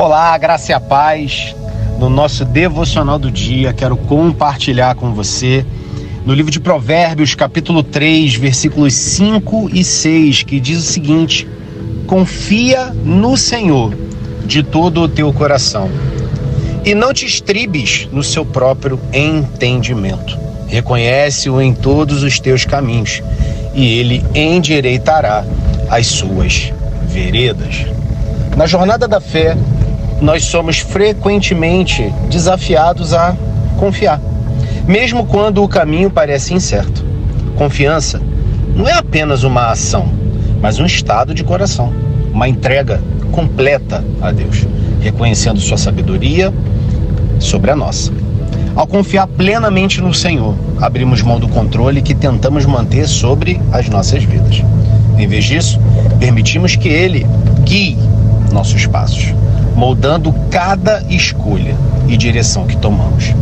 Olá, graça e a paz. No nosso devocional do dia, quero compartilhar com você no livro de Provérbios, capítulo 3, versículos 5 e 6, que diz o seguinte: Confia no Senhor de todo o teu coração e não te estribes no seu próprio entendimento. Reconhece-o em todos os teus caminhos e ele endireitará as suas veredas. Na jornada da fé, nós somos frequentemente desafiados a confiar, mesmo quando o caminho parece incerto. Confiança não é apenas uma ação, mas um estado de coração, uma entrega completa a Deus, reconhecendo sua sabedoria sobre a nossa. Ao confiar plenamente no Senhor, abrimos mão do controle que tentamos manter sobre as nossas vidas. Em vez disso, permitimos que Ele guie nossos passos moldando cada escolha e direção que tomamos.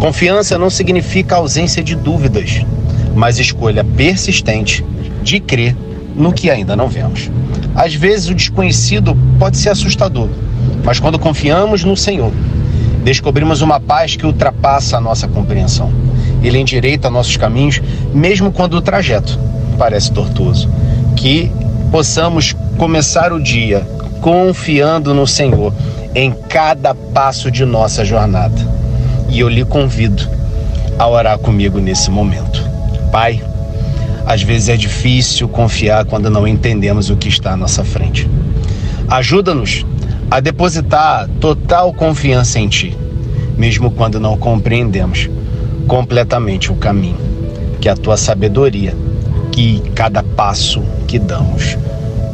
Confiança não significa ausência de dúvidas, mas escolha persistente de crer no que ainda não vemos. Às vezes o desconhecido pode ser assustador, mas quando confiamos no Senhor, descobrimos uma paz que ultrapassa a nossa compreensão. Ele endireita nossos caminhos, mesmo quando o trajeto parece tortuoso. Que possamos começar o dia confiando no Senhor em cada passo de nossa jornada. E eu lhe convido a orar comigo nesse momento. Pai, às vezes é difícil confiar quando não entendemos o que está à nossa frente. Ajuda-nos a depositar total confiança em Ti, mesmo quando não compreendemos completamente o caminho. Que a Tua sabedoria que cada passo que damos,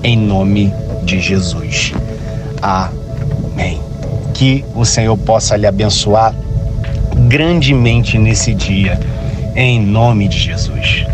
em nome de Jesus. Amém. Que o Senhor possa lhe abençoar grandemente nesse dia, em nome de Jesus.